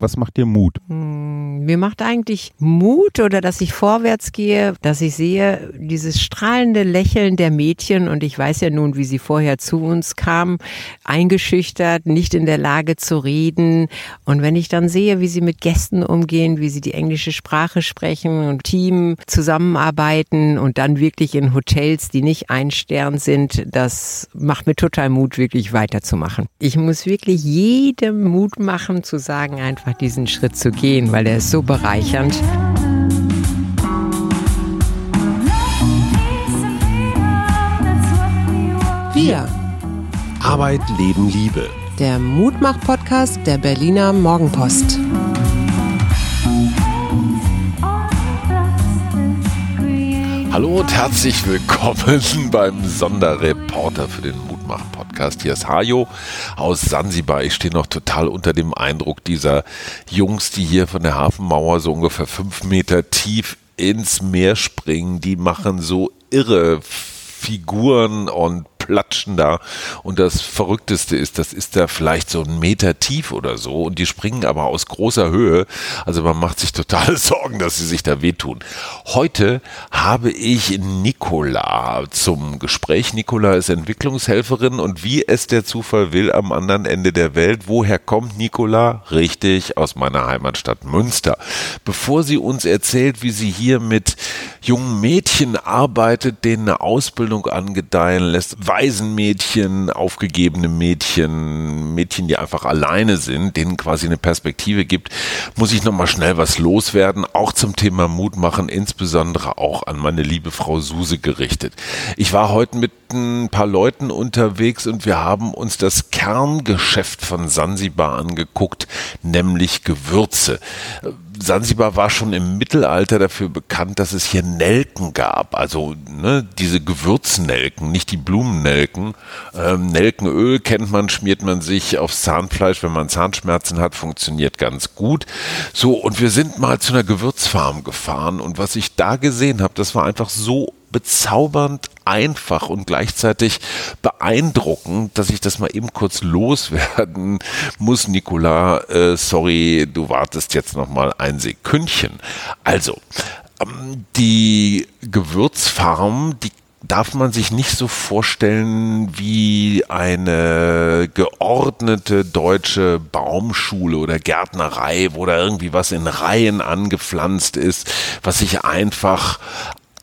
Was macht dir Mut? Hm, mir macht eigentlich Mut oder dass ich vorwärts gehe, dass ich sehe dieses strahlende Lächeln der Mädchen und ich weiß ja nun, wie sie vorher zu uns kamen, eingeschüchtert, nicht in der Lage zu reden. Und wenn ich dann sehe, wie sie mit Gästen umgehen, wie sie die englische Sprache sprechen und Team zusammenarbeiten und dann wirklich in Hotels, die nicht ein Stern sind, das macht mir total Mut, wirklich weiterzumachen. Ich muss wirklich jedem Mut machen, zu sagen einfach, diesen Schritt zu gehen, weil er ist so bereichernd. Wir. Arbeit, Leben, Liebe. Der Mutmach-Podcast der Berliner Morgenpost. Hallo und herzlich willkommen beim Sonderreporter für den Mutmach-Podcast. Hier ist Hajo aus Sansibar. Ich stehe noch total unter dem Eindruck dieser Jungs, die hier von der Hafenmauer so ungefähr fünf Meter tief ins Meer springen. Die machen so irre Figuren und platschen da. Und das Verrückteste ist, das ist da vielleicht so ein Meter tief oder so. Und die springen aber aus großer Höhe. Also man macht sich total Sorgen, dass sie sich da wehtun. Heute habe ich Nicola zum Gespräch. Nicola ist Entwicklungshelferin und wie es der Zufall will, am anderen Ende der Welt. Woher kommt Nicola? Richtig, aus meiner Heimatstadt Münster. Bevor sie uns erzählt, wie sie hier mit jungen Mädchen arbeitet, denen eine Ausbildung angedeihen lässt, Waisenmädchen, aufgegebene Mädchen, Mädchen, die einfach alleine sind, denen quasi eine Perspektive gibt, muss ich nochmal schnell was loswerden, auch zum Thema Mut machen, insbesondere auch an meine liebe Frau Suse gerichtet. Ich war heute mit ein paar Leuten unterwegs und wir haben uns das Kerngeschäft von Sansibar angeguckt, nämlich Gewürze. Sansibar war schon im Mittelalter dafür bekannt, dass es hier Nelken gab, also ne, diese Gewürznelken, nicht die Blumennelken. Ähm, Nelkenöl kennt man, schmiert man sich aufs Zahnfleisch, wenn man Zahnschmerzen hat, funktioniert ganz gut. So, und wir sind mal zu einer Gewürzfarm gefahren und was ich da gesehen habe, das war einfach so bezaubernd einfach und gleichzeitig beeindruckend, dass ich das mal eben kurz loswerden muss, Nicola. Äh, sorry, du wartest jetzt noch mal ein Sekündchen. Also, ähm, die Gewürzfarm, die darf man sich nicht so vorstellen wie eine geordnete deutsche Baumschule oder Gärtnerei, wo da irgendwie was in Reihen angepflanzt ist, was sich einfach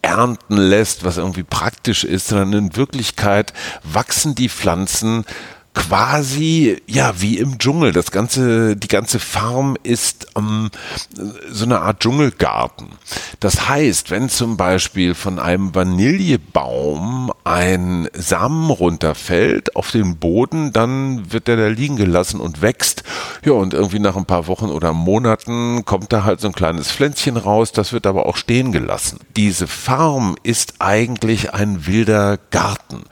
ernten lässt, was irgendwie praktisch ist, sondern in Wirklichkeit wachsen die Pflanzen quasi ja wie im Dschungel. Das ganze, die ganze Farm ist ähm, so eine Art Dschungelgarten. Das heißt, wenn zum Beispiel von einem Vanillebaum ein Samen runterfällt auf den Boden, dann wird der da liegen gelassen und wächst. Ja, und irgendwie nach ein paar Wochen oder Monaten kommt da halt so ein kleines Pflänzchen raus, das wird aber auch stehen gelassen. Diese Farm ist eigentlich ein wilder Garten.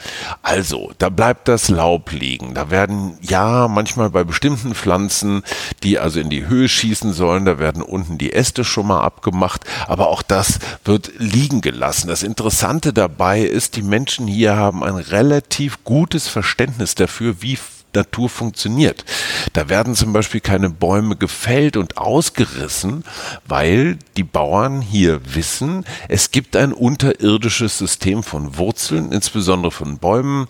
Also, da bleibt das Laub liegen da werden ja manchmal bei bestimmten Pflanzen, die also in die Höhe schießen sollen, da werden unten die Äste schon mal abgemacht, aber auch das wird liegen gelassen. Das Interessante dabei ist, die Menschen hier haben ein relativ gutes Verständnis dafür, wie Natur funktioniert. Da werden zum Beispiel keine Bäume gefällt und ausgerissen, weil die Bauern hier wissen, es gibt ein unterirdisches System von Wurzeln, insbesondere von Bäumen.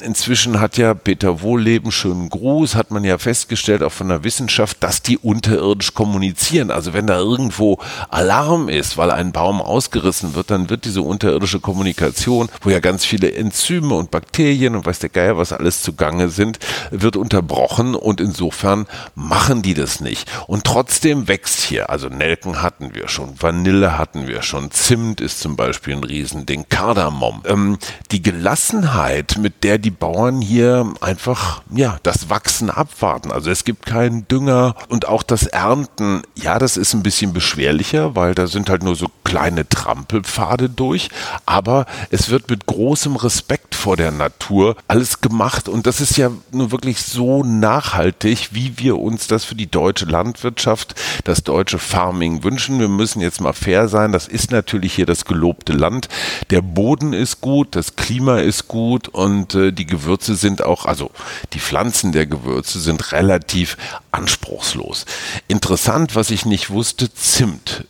Inzwischen hat ja Peter Wohlleben, schönen Gruß, hat man ja festgestellt, auch von der Wissenschaft, dass die unterirdisch kommunizieren. Also wenn da irgendwo Alarm ist, weil ein Baum ausgerissen wird, dann wird diese unterirdische Kommunikation, wo ja ganz viele Enzyme und Bakterien und weiß der Geier was alles zugange sind, wird unterbrochen und insofern machen die das nicht. Und trotzdem wächst hier, also Nelken hatten wir schon, Vanille hatten wir schon, Zimt ist zum Beispiel ein Riesending, Kardamom. Ähm, die Gelassenheit, mit der die Bauern hier einfach, ja, das Wachsen abwarten. Also es gibt keinen Dünger und auch das Ernten, ja, das ist ein bisschen beschwerlicher, weil da sind halt nur so kleine Trampelpfade durch, aber es wird mit großem Respekt vor der Natur alles gemacht und das ist ja nun wirklich so nachhaltig, wie wir uns das für die deutsche Landwirtschaft, das deutsche Farming wünschen. Wir müssen jetzt mal fair sein. Das ist natürlich hier das gelobte Land. Der Boden ist gut, das Klima ist gut und äh, die Gewürze sind auch, also die Pflanzen der Gewürze sind relativ anspruchslos. Interessant, was ich nicht wusste, Zimt.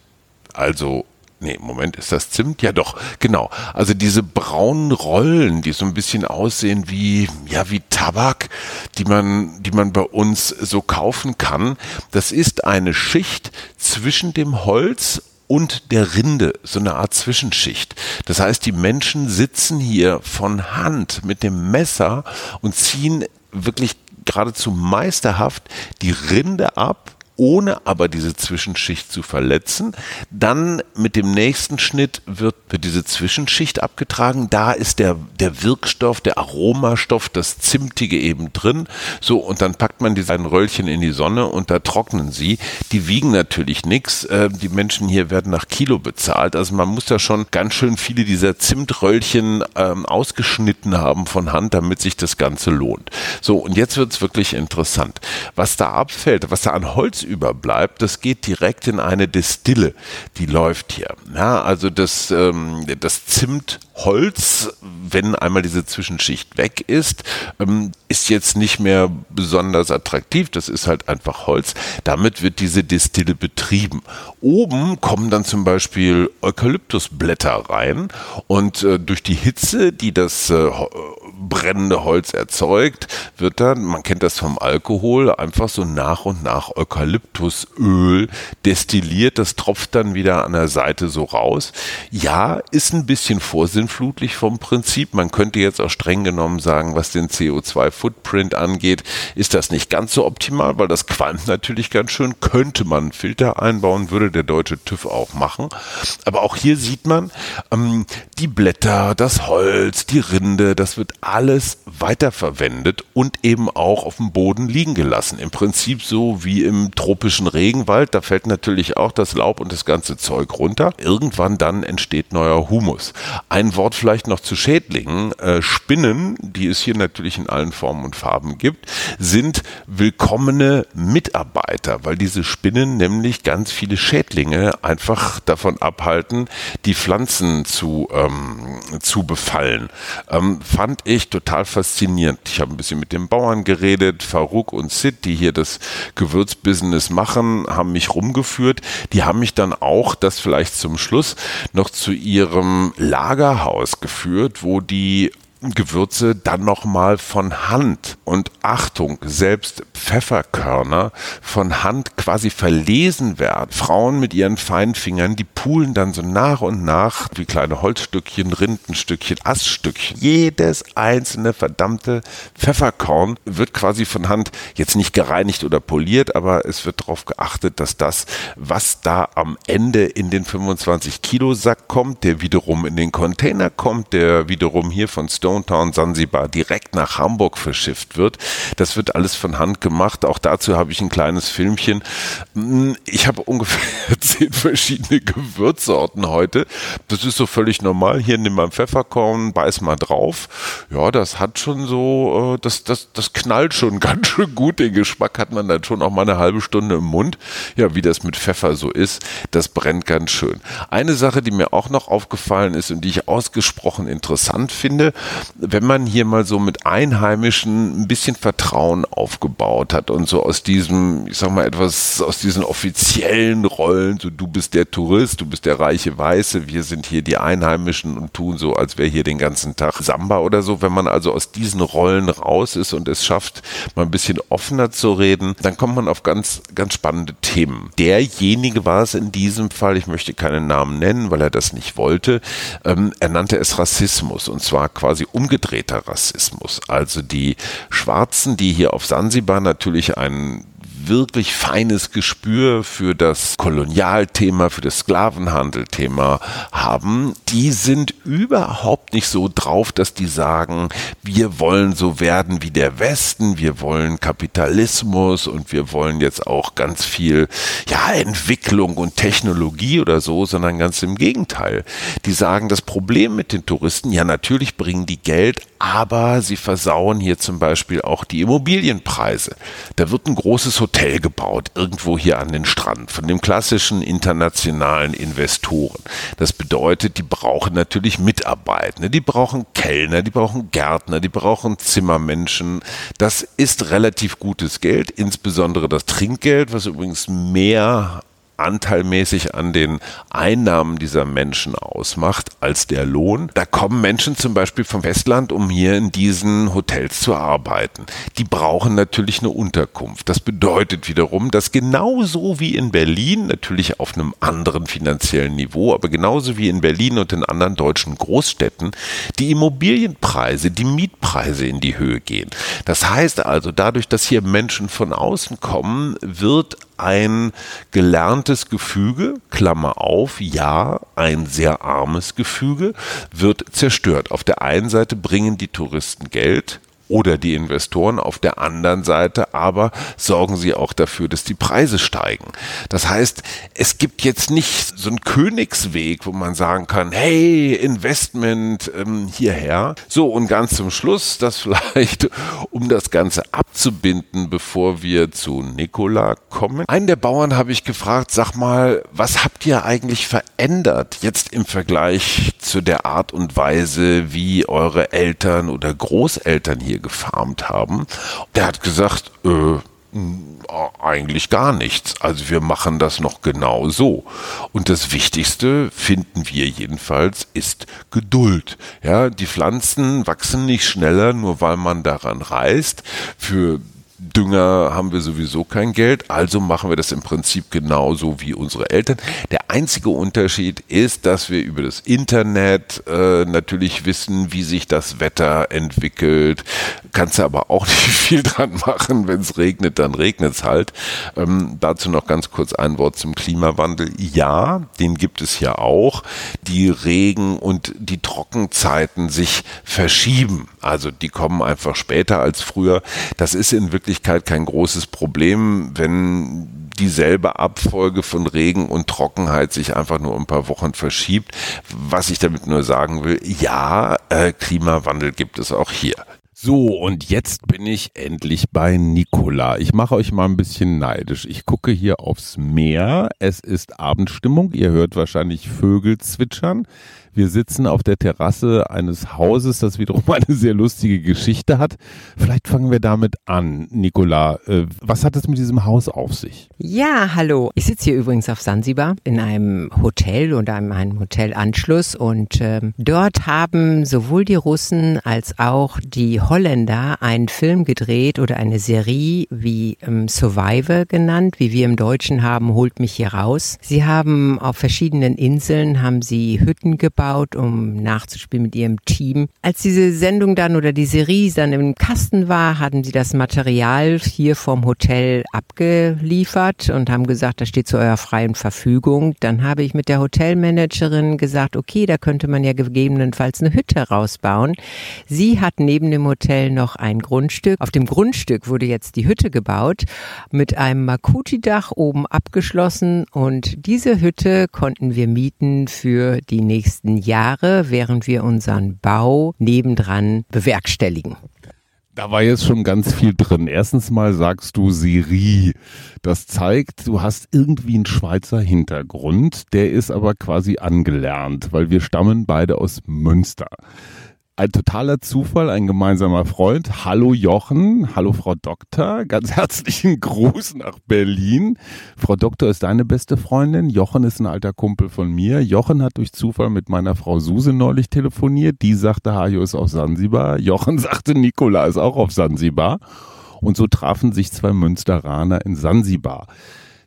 Also Nee, Moment, ist das Zimt? Ja doch, genau. Also diese braunen Rollen, die so ein bisschen aussehen wie, ja, wie Tabak, die man, die man bei uns so kaufen kann. Das ist eine Schicht zwischen dem Holz und der Rinde, so eine Art Zwischenschicht. Das heißt, die Menschen sitzen hier von Hand mit dem Messer und ziehen wirklich geradezu meisterhaft die Rinde ab ohne aber diese Zwischenschicht zu verletzen. Dann mit dem nächsten Schnitt wird, wird diese Zwischenschicht abgetragen. Da ist der, der Wirkstoff, der Aromastoff, das Zimtige eben drin. So, und dann packt man diese Röllchen in die Sonne und da trocknen sie. Die wiegen natürlich nichts. Äh, die Menschen hier werden nach Kilo bezahlt. Also man muss da schon ganz schön viele dieser Zimtröllchen ähm, ausgeschnitten haben von Hand, damit sich das Ganze lohnt. So, und jetzt wird es wirklich interessant. Was da abfällt, was da an Holz überbleibt, das geht direkt in eine Destille, die läuft hier. Ja, also das, ähm, das Zimtholz, wenn einmal diese Zwischenschicht weg ist, ähm, ist jetzt nicht mehr besonders attraktiv. Das ist halt einfach Holz. Damit wird diese Destille betrieben. Oben kommen dann zum Beispiel Eukalyptusblätter rein und äh, durch die Hitze, die das äh, brennende Holz erzeugt, wird dann, man kennt das vom Alkohol, einfach so nach und nach Eukalyptusöl destilliert. Das tropft dann wieder an der Seite so raus. Ja, ist ein bisschen vorsinnflutlich vom Prinzip. Man könnte jetzt auch streng genommen sagen, was den CO2-Footprint angeht, ist das nicht ganz so optimal, weil das qualmt natürlich ganz schön. Könnte man einen Filter einbauen, würde der deutsche TÜV auch machen. Aber auch hier sieht man, ähm, die Blätter, das Holz, die Rinde, das wird alles weiterverwendet und eben auch auf dem Boden liegen gelassen. Im Prinzip so wie im tropischen Regenwald, da fällt natürlich auch das Laub und das ganze Zeug runter. Irgendwann dann entsteht neuer Humus. Ein Wort vielleicht noch zu Schädlingen. Äh, Spinnen, die es hier natürlich in allen Formen und Farben gibt, sind willkommene Mitarbeiter, weil diese Spinnen nämlich ganz viele Schädlinge einfach davon abhalten, die Pflanzen zu, ähm, zu befallen. Ähm, fand ich total faszinierend. Ich habe ein bisschen mit den Bauern geredet, Farouk und Sid, die hier das Gewürzbusiness machen, haben mich rumgeführt. Die haben mich dann auch, das vielleicht zum Schluss, noch zu ihrem Lagerhaus geführt, wo die Gewürze dann nochmal von Hand und Achtung, selbst Pfefferkörner von Hand quasi verlesen werden. Frauen mit ihren Feinfingern, die pulen dann so nach und nach wie kleine Holzstückchen, Rindenstückchen, Aststückchen. Jedes einzelne verdammte Pfefferkorn wird quasi von Hand jetzt nicht gereinigt oder poliert, aber es wird darauf geachtet, dass das, was da am Ende in den 25 Kilo Sack kommt, der wiederum in den Container kommt, der wiederum hier von Stone Stone Town Sansibar direkt nach Hamburg verschifft wird. Das wird alles von Hand gemacht. Auch dazu habe ich ein kleines Filmchen. Hm, ich habe ungefähr zehn verschiedene Gewürzsorten heute. Das ist so völlig normal. Hier nimm mal Pfefferkorn, beiß mal drauf. Ja, das hat schon so, äh, das, das, das knallt schon ganz schön gut. Den Geschmack hat man dann schon auch mal eine halbe Stunde im Mund. Ja, wie das mit Pfeffer so ist, das brennt ganz schön. Eine Sache, die mir auch noch aufgefallen ist und die ich ausgesprochen interessant finde, wenn man hier mal so mit Einheimischen ein bisschen Vertrauen aufgebaut hat und so aus diesem, ich sag mal etwas, aus diesen offiziellen Rollen, so du bist der Tourist, du bist der reiche Weiße, wir sind hier die Einheimischen und tun so, als wäre hier den ganzen Tag Samba oder so. Wenn man also aus diesen Rollen raus ist und es schafft, mal ein bisschen offener zu reden, dann kommt man auf ganz, ganz spannende Themen. Derjenige war es in diesem Fall, ich möchte keinen Namen nennen, weil er das nicht wollte, ähm, er nannte es Rassismus und zwar quasi umgedrehter Rassismus. Also die Schwarzen, die hier auf Sansibar natürlich einen wirklich feines Gespür für das Kolonialthema, für das Sklavenhandelthema haben, die sind überhaupt nicht so drauf, dass die sagen, wir wollen so werden wie der Westen, wir wollen Kapitalismus und wir wollen jetzt auch ganz viel ja, Entwicklung und Technologie oder so, sondern ganz im Gegenteil. Die sagen, das Problem mit den Touristen, ja natürlich bringen die Geld, aber sie versauen hier zum Beispiel auch die Immobilienpreise. Da wird ein großes Hotel Hotel gebaut, irgendwo hier an den Strand, von dem klassischen internationalen Investoren. Das bedeutet, die brauchen natürlich Mitarbeitende, die brauchen Kellner, die brauchen Gärtner, die brauchen Zimmermenschen. Das ist relativ gutes Geld, insbesondere das Trinkgeld, was übrigens mehr anteilmäßig an den Einnahmen dieser Menschen ausmacht als der Lohn. Da kommen Menschen zum Beispiel vom Festland, um hier in diesen Hotels zu arbeiten. Die brauchen natürlich eine Unterkunft. Das bedeutet wiederum, dass genauso wie in Berlin, natürlich auf einem anderen finanziellen Niveau, aber genauso wie in Berlin und in anderen deutschen Großstädten, die Immobilienpreise, die Mietpreise in die Höhe gehen. Das heißt also, dadurch, dass hier Menschen von außen kommen, wird ein gelerntes Gefüge, Klammer auf, ja, ein sehr armes Gefüge, wird zerstört. Auf der einen Seite bringen die Touristen Geld, oder die Investoren. Auf der anderen Seite aber sorgen sie auch dafür, dass die Preise steigen. Das heißt, es gibt jetzt nicht so einen Königsweg, wo man sagen kann, hey, Investment ähm, hierher. So, und ganz zum Schluss, das vielleicht, um das Ganze abzubinden, bevor wir zu Nikola kommen. Einen der Bauern habe ich gefragt, sag mal, was habt ihr eigentlich verändert jetzt im Vergleich zu der Art und Weise, wie eure Eltern oder Großeltern hier gefarmt haben. Der hat gesagt, äh, eigentlich gar nichts. Also wir machen das noch genau so. Und das Wichtigste finden wir jedenfalls ist Geduld. Ja, die Pflanzen wachsen nicht schneller, nur weil man daran reißt. Für Dünger haben wir sowieso kein Geld, also machen wir das im Prinzip genauso wie unsere Eltern. Der einzige Unterschied ist, dass wir über das Internet äh, natürlich wissen, wie sich das Wetter entwickelt. Kannst du aber auch nicht viel dran machen. Wenn es regnet, dann regnet es halt. Ähm, dazu noch ganz kurz ein Wort zum Klimawandel. Ja, den gibt es ja auch. Die Regen- und die Trockenzeiten sich verschieben. Also die kommen einfach später als früher. Das ist in Wirklichkeit Wirklichkeit kein großes Problem, wenn dieselbe Abfolge von Regen und Trockenheit sich einfach nur ein paar Wochen verschiebt. Was ich damit nur sagen will, ja, äh, Klimawandel gibt es auch hier. So, und jetzt bin ich endlich bei Nikola. Ich mache euch mal ein bisschen neidisch. Ich gucke hier aufs Meer. Es ist Abendstimmung. Ihr hört wahrscheinlich Vögel zwitschern. Wir sitzen auf der Terrasse eines Hauses, das wiederum eine sehr lustige Geschichte hat. Vielleicht fangen wir damit an. Nicola, äh, was hat es mit diesem Haus auf sich? Ja, hallo. Ich sitze hier übrigens auf Sansibar in einem Hotel in einem Hotelanschluss und ähm, dort haben sowohl die Russen als auch die Holländer einen Film gedreht oder eine Serie wie ähm, Survivor genannt, wie wir im Deutschen haben, holt mich hier raus. Sie haben auf verschiedenen Inseln haben sie Hütten gebaut aufgebaut, um nachzuspielen mit ihrem Team. Als diese Sendung dann oder die Serie dann im Kasten war, hatten sie das Material hier vom Hotel abgeliefert und haben gesagt, das steht zu eurer freien Verfügung. Dann habe ich mit der Hotelmanagerin gesagt, okay, da könnte man ja gegebenenfalls eine Hütte rausbauen. Sie hat neben dem Hotel noch ein Grundstück. Auf dem Grundstück wurde jetzt die Hütte gebaut, mit einem Makuti-Dach oben abgeschlossen und diese Hütte konnten wir mieten für die nächsten nächsten Jahre, während wir unseren Bau nebendran bewerkstelligen. Da war jetzt schon ganz viel drin. Erstens mal sagst du Serie. Das zeigt, du hast irgendwie einen Schweizer Hintergrund. Der ist aber quasi angelernt, weil wir stammen beide aus Münster ein totaler Zufall, ein gemeinsamer Freund. Hallo Jochen, hallo Frau Doktor, ganz herzlichen Gruß nach Berlin. Frau Doktor ist deine beste Freundin, Jochen ist ein alter Kumpel von mir. Jochen hat durch Zufall mit meiner Frau Suse neulich telefoniert, die sagte, Hajo ist auf Sansibar. Jochen sagte, Nikola ist auch auf Sansibar. Und so trafen sich zwei Münsteraner in Sansibar.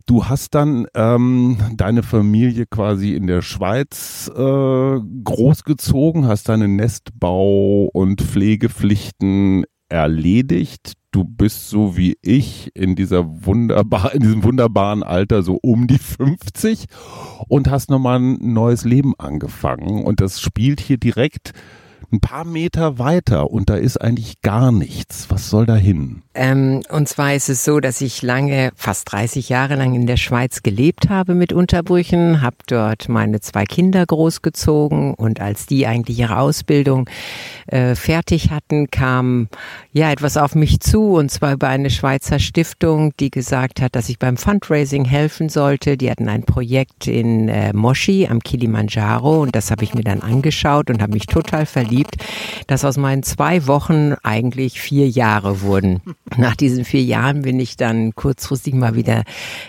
Du hast dann ähm, deine Familie quasi in der Schweiz äh, großgezogen, hast deine Nestbau- und Pflegepflichten erledigt. Du bist so wie ich in dieser wunderbar, in diesem wunderbaren Alter so um die 50 und hast nochmal ein neues Leben angefangen. Und das spielt hier direkt ein paar Meter weiter und da ist eigentlich gar nichts. Was soll da hin? Ähm, und zwar ist es so, dass ich lange, fast 30 Jahre lang in der Schweiz gelebt habe mit Unterbrüchen, habe dort meine zwei Kinder großgezogen und als die eigentlich ihre Ausbildung äh, fertig hatten, kam ja etwas auf mich zu und zwar über eine Schweizer Stiftung, die gesagt hat, dass ich beim Fundraising helfen sollte. Die hatten ein Projekt in äh, Moshi am Kilimanjaro und das habe ich mir dann angeschaut und habe mich total verliebt, dass aus meinen zwei Wochen eigentlich vier Jahre wurden. Nach diesen vier Jahren bin ich dann kurzfristig mal wieder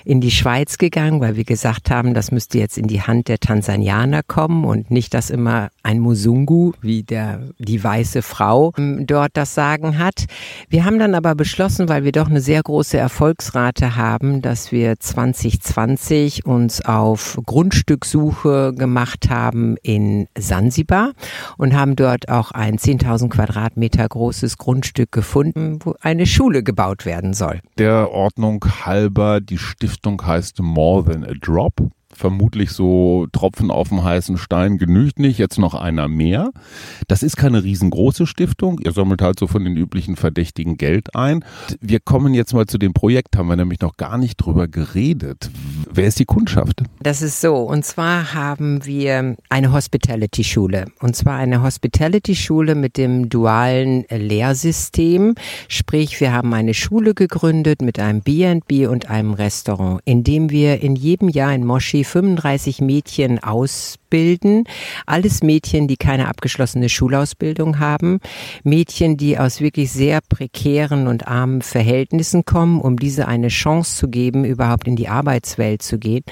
in die Schweiz gegangen, weil wir gesagt haben, das müsste jetzt in die Hand der Tansanianer kommen und nicht, dass immer ein Musungu, wie der, die weiße Frau, ähm, dort das Sagen hat. Wir haben dann aber beschlossen, weil wir doch eine sehr große Erfolgsrate haben, dass wir 2020 uns auf Grundstückssuche gemacht haben in Sansibar und haben dort auch ein 10.000 Quadratmeter großes Grundstück gefunden, wo eine Schule Schule gebaut werden soll. Der Ordnung halber, die Stiftung heißt More Than a Drop vermutlich so Tropfen auf dem heißen Stein genügt nicht, jetzt noch einer mehr. Das ist keine riesengroße Stiftung. Ihr sammelt halt so von den üblichen Verdächtigen Geld ein. Wir kommen jetzt mal zu dem Projekt, haben wir nämlich noch gar nicht drüber geredet. Wer ist die Kundschaft? Das ist so. Und zwar haben wir eine Hospitality-Schule. Und zwar eine Hospitality-Schule mit dem dualen Lehrsystem. Sprich, wir haben eine Schule gegründet mit einem B&B und einem Restaurant, in dem wir in jedem Jahr in Moschee 35 Mädchen ausbilden. Alles Mädchen, die keine abgeschlossene Schulausbildung haben. Mädchen, die aus wirklich sehr prekären und armen Verhältnissen kommen, um diese eine Chance zu geben, überhaupt in die Arbeitswelt zu gehen.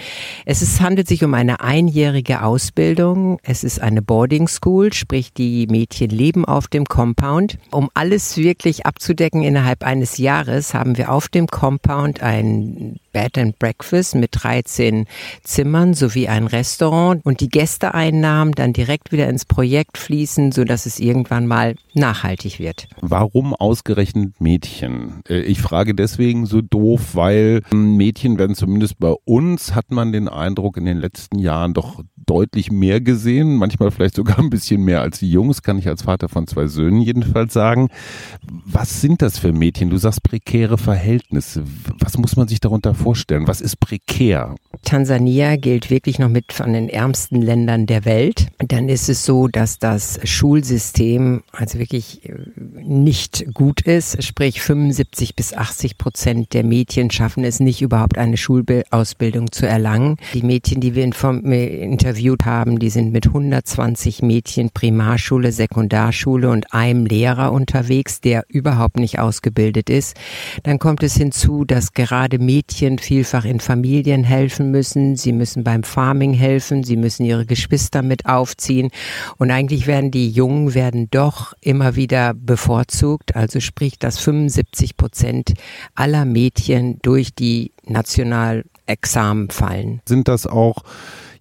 Es ist, handelt sich um eine einjährige Ausbildung. Es ist eine Boarding School, sprich die Mädchen leben auf dem Compound. Um alles wirklich abzudecken innerhalb eines Jahres haben wir auf dem Compound ein Bed and Breakfast mit 13 Zimmern sowie ein Restaurant und die Gästeeinnahmen dann direkt wieder ins Projekt fließen, so dass es irgendwann mal nachhaltig wird. Warum ausgerechnet Mädchen? Äh, ich frage deswegen so doof, weil ähm, Mädchen werden zumindest bei uns hat man den Eindruck in den letzten Jahren doch deutlich mehr gesehen, manchmal vielleicht sogar ein bisschen mehr als die Jungs, kann ich als Vater von zwei Söhnen jedenfalls sagen. Was sind das für Mädchen? Du sagst prekäre Verhältnisse. Was muss man sich darunter vorstellen? Was ist prekär? Tansania gilt wirklich noch mit von den ärmsten Ländern der Welt. Dann ist es so, dass das Schulsystem also wirklich äh, nicht gut ist. Sprich 75 bis 80 Prozent der Mädchen schaffen es nicht, überhaupt eine Schulausbildung zu erlangen. Die Mädchen, die wir interviewt haben, die sind mit 120 Mädchen Primarschule, Sekundarschule und einem Lehrer unterwegs, der überhaupt nicht ausgebildet ist. Dann kommt es hinzu, dass gerade Mädchen vielfach in Familien helfen müssen. Sie müssen beim Farming helfen. Sie müssen ihre Geschwister mit aufziehen. Und eigentlich werden die Jungen werden doch immer wieder bevorzugt. Also sprich, dass 75 Prozent aller Mädchen durch die Nationalexamen fallen. Sind das auch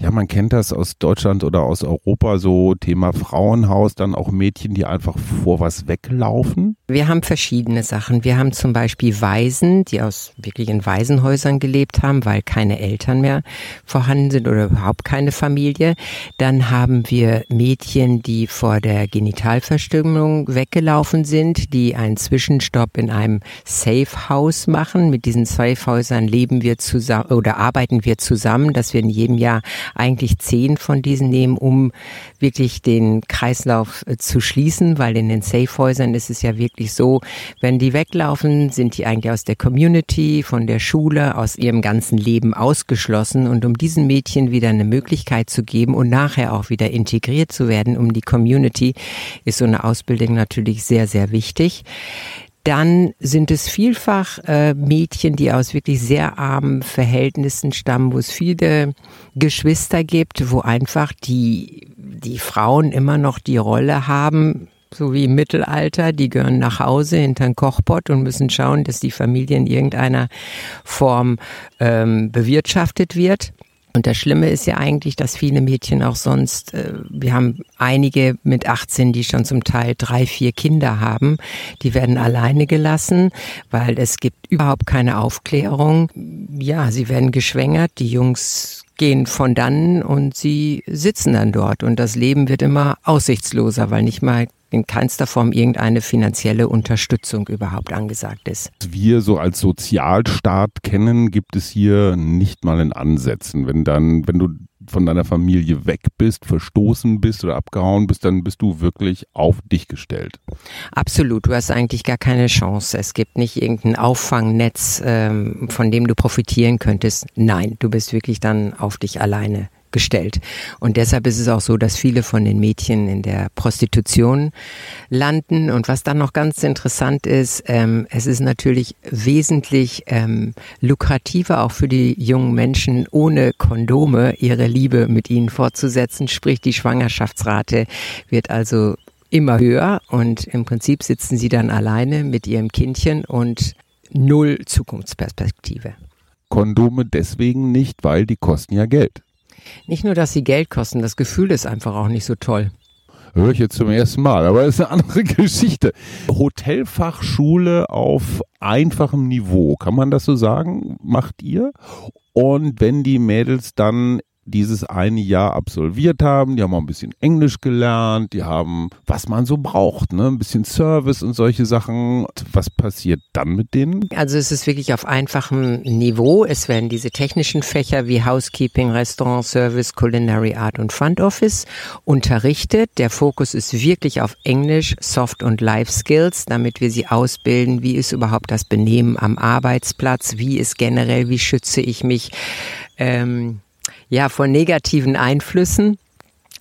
ja, man kennt das aus Deutschland oder aus Europa, so Thema Frauenhaus, dann auch Mädchen, die einfach vor was weglaufen? Wir haben verschiedene Sachen. Wir haben zum Beispiel Waisen, die aus wirklichen Waisenhäusern gelebt haben, weil keine Eltern mehr vorhanden sind oder überhaupt keine Familie. Dann haben wir Mädchen, die vor der Genitalverstümmelung weggelaufen sind, die einen Zwischenstopp in einem Safe House machen. Mit diesen Safe Häusern leben wir zusammen oder arbeiten wir zusammen, dass wir in jedem Jahr eigentlich zehn von diesen nehmen, um wirklich den Kreislauf äh, zu schließen, weil in den Safe-Häusern ist es ja wirklich so, wenn die weglaufen, sind die eigentlich aus der Community, von der Schule, aus ihrem ganzen Leben ausgeschlossen. Und um diesen Mädchen wieder eine Möglichkeit zu geben und nachher auch wieder integriert zu werden, um die Community, ist so eine Ausbildung natürlich sehr, sehr wichtig dann sind es vielfach äh, Mädchen, die aus wirklich sehr armen Verhältnissen stammen, wo es viele Geschwister gibt, wo einfach die, die Frauen immer noch die Rolle haben, so wie im Mittelalter, die gehören nach Hause hinter den Kochpott und müssen schauen, dass die Familie in irgendeiner Form ähm, bewirtschaftet wird. Und das Schlimme ist ja eigentlich, dass viele Mädchen auch sonst, äh, wir haben einige mit 18, die schon zum Teil drei, vier Kinder haben, die werden alleine gelassen, weil es gibt überhaupt keine Aufklärung. Ja, sie werden geschwängert, die Jungs gehen von dann und sie sitzen dann dort und das Leben wird immer aussichtsloser, weil nicht mal in keinster Form irgendeine finanzielle Unterstützung überhaupt angesagt ist. Wir so als Sozialstaat kennen, gibt es hier nicht mal in Ansätzen. Wenn dann, wenn du von deiner Familie weg bist, verstoßen bist oder abgehauen bist, dann bist du wirklich auf dich gestellt. Absolut, du hast eigentlich gar keine Chance. Es gibt nicht irgendein Auffangnetz, ähm, von dem du profitieren könntest. Nein, du bist wirklich dann auf dich alleine gestellt. Und deshalb ist es auch so, dass viele von den Mädchen in der Prostitution landen. Und was dann noch ganz interessant ist, ähm, es ist natürlich wesentlich ähm, lukrativer auch für die jungen Menschen, ohne Kondome ihre Liebe mit ihnen fortzusetzen. Sprich, die Schwangerschaftsrate wird also immer höher und im Prinzip sitzen sie dann alleine mit ihrem Kindchen und null Zukunftsperspektive. Kondome deswegen nicht, weil die kosten ja Geld. Nicht nur, dass sie Geld kosten, das Gefühl ist einfach auch nicht so toll. Höre ich jetzt zum ersten Mal, aber das ist eine andere Geschichte. Hotelfachschule auf einfachem Niveau, kann man das so sagen? Macht ihr? Und wenn die Mädels dann dieses eine Jahr absolviert haben. Die haben auch ein bisschen Englisch gelernt, die haben, was man so braucht, ne? ein bisschen Service und solche Sachen. Was passiert dann mit denen? Also es ist wirklich auf einfachem Niveau. Es werden diese technischen Fächer wie Housekeeping, Restaurant, Service, Culinary Art und Front Office unterrichtet. Der Fokus ist wirklich auf Englisch, Soft und Life Skills, damit wir sie ausbilden. Wie ist überhaupt das Benehmen am Arbeitsplatz? Wie ist generell, wie schütze ich mich? Ähm, ja, vor negativen Einflüssen.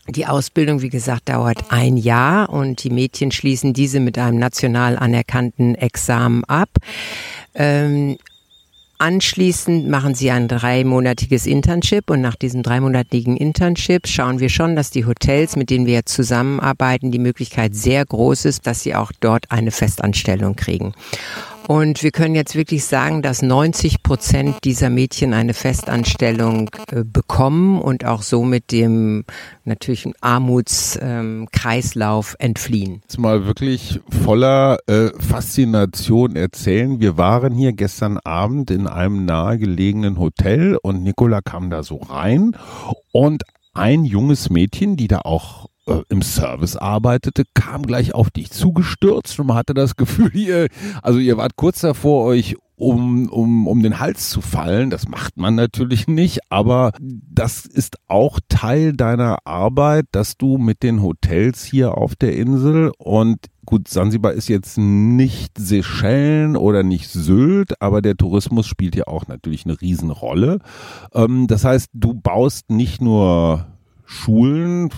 Die Ausbildung, wie gesagt, dauert ein Jahr und die Mädchen schließen diese mit einem national anerkannten Examen ab. Ähm, Anschließend machen sie ein dreimonatiges Internship und nach diesem dreimonatigen Internship schauen wir schon, dass die Hotels, mit denen wir zusammenarbeiten, die Möglichkeit sehr groß ist, dass sie auch dort eine Festanstellung kriegen. Und wir können jetzt wirklich sagen, dass 90 Prozent dieser Mädchen eine Festanstellung äh, bekommen und auch so mit dem natürlichen Armutskreislauf ähm, entfliehen. Jetzt mal wirklich voller äh, Faszination erzählen. Wir waren hier gestern Abend in einem nahegelegenen Hotel und Nicola kam da so rein und ein junges Mädchen, die da auch im Service arbeitete, kam gleich auf dich zugestürzt und man hatte das Gefühl, ihr, also ihr wart kurz davor, euch um, um, um den Hals zu fallen. Das macht man natürlich nicht, aber das ist auch Teil deiner Arbeit, dass du mit den Hotels hier auf der Insel und gut, Sansibar ist jetzt nicht Seychellen oder nicht Sylt, aber der Tourismus spielt ja auch natürlich eine Riesenrolle. Ähm, das heißt, du baust nicht nur Schulen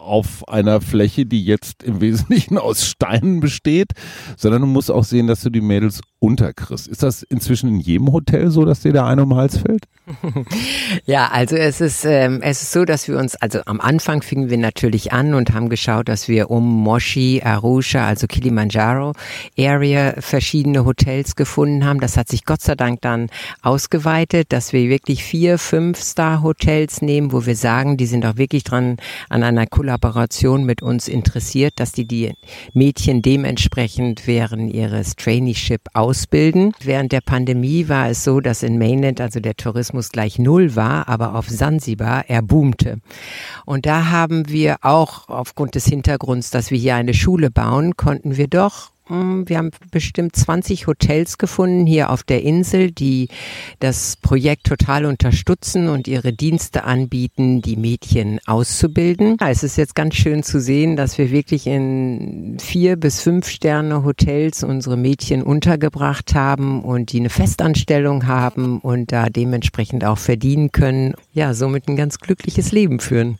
auf einer Fläche, die jetzt im Wesentlichen aus Steinen besteht, sondern du musst auch sehen, dass du die Mädels unterkriegst. Ist das inzwischen in jedem Hotel so, dass dir der eine um den Hals fällt? Ja, also es ist, ähm, es ist so, dass wir uns, also am Anfang fingen wir natürlich an und haben geschaut, dass wir um Moshi, Arusha, also Kilimanjaro Area verschiedene Hotels gefunden haben. Das hat sich Gott sei Dank dann ausgeweitet, dass wir wirklich vier, fünf Star Hotels nehmen, wo wir sagen, die sind auch wirklich dran an einer Kollaboration mit uns interessiert, dass die die Mädchen dementsprechend während ihres Traineeship ausbilden. Während der Pandemie war es so, dass in Mainland, also der Tourismus gleich null war, aber auf Sansibar er boomte. Und da haben wir auch aufgrund des Hintergrunds, dass wir hier eine Schule bauen, konnten wir doch wir haben bestimmt 20 Hotels gefunden hier auf der Insel, die das Projekt total unterstützen und ihre Dienste anbieten, die Mädchen auszubilden. Es ist jetzt ganz schön zu sehen, dass wir wirklich in vier bis fünf Sterne Hotels unsere Mädchen untergebracht haben und die eine Festanstellung haben und da dementsprechend auch verdienen können. Ja, somit ein ganz glückliches Leben führen.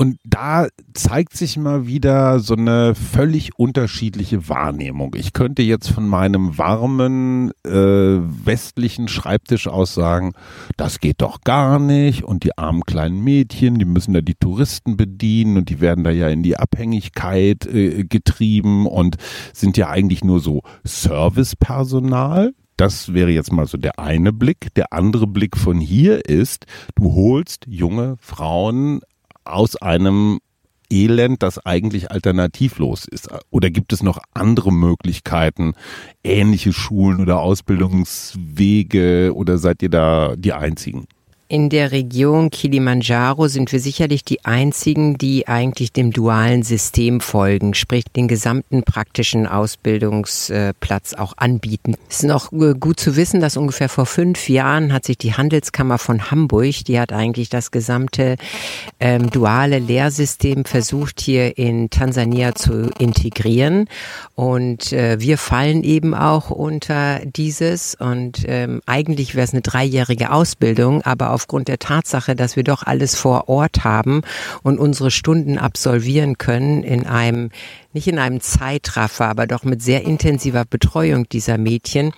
Und da zeigt sich mal wieder so eine völlig unterschiedliche Wahrnehmung. Ich könnte jetzt von meinem warmen äh, westlichen Schreibtisch aus sagen, das geht doch gar nicht und die armen kleinen Mädchen, die müssen da die Touristen bedienen und die werden da ja in die Abhängigkeit äh, getrieben und sind ja eigentlich nur so Servicepersonal. Das wäre jetzt mal so der eine Blick. Der andere Blick von hier ist, du holst junge Frauen aus einem Elend, das eigentlich alternativlos ist? Oder gibt es noch andere Möglichkeiten, ähnliche Schulen oder Ausbildungswege oder seid ihr da die einzigen? In der Region Kilimanjaro sind wir sicherlich die einzigen, die eigentlich dem dualen System folgen, sprich den gesamten praktischen Ausbildungsplatz auch anbieten. Es ist noch gut zu wissen, dass ungefähr vor fünf Jahren hat sich die Handelskammer von Hamburg, die hat eigentlich das gesamte ähm, duale Lehrsystem versucht, hier in Tansania zu integrieren. Und äh, wir fallen eben auch unter dieses. Und ähm, eigentlich wäre es eine dreijährige Ausbildung, aber aufgrund der Tatsache, dass wir doch alles vor Ort haben und unsere Stunden absolvieren können in einem, nicht in einem Zeitraffer, aber doch mit sehr intensiver Betreuung dieser Mädchen,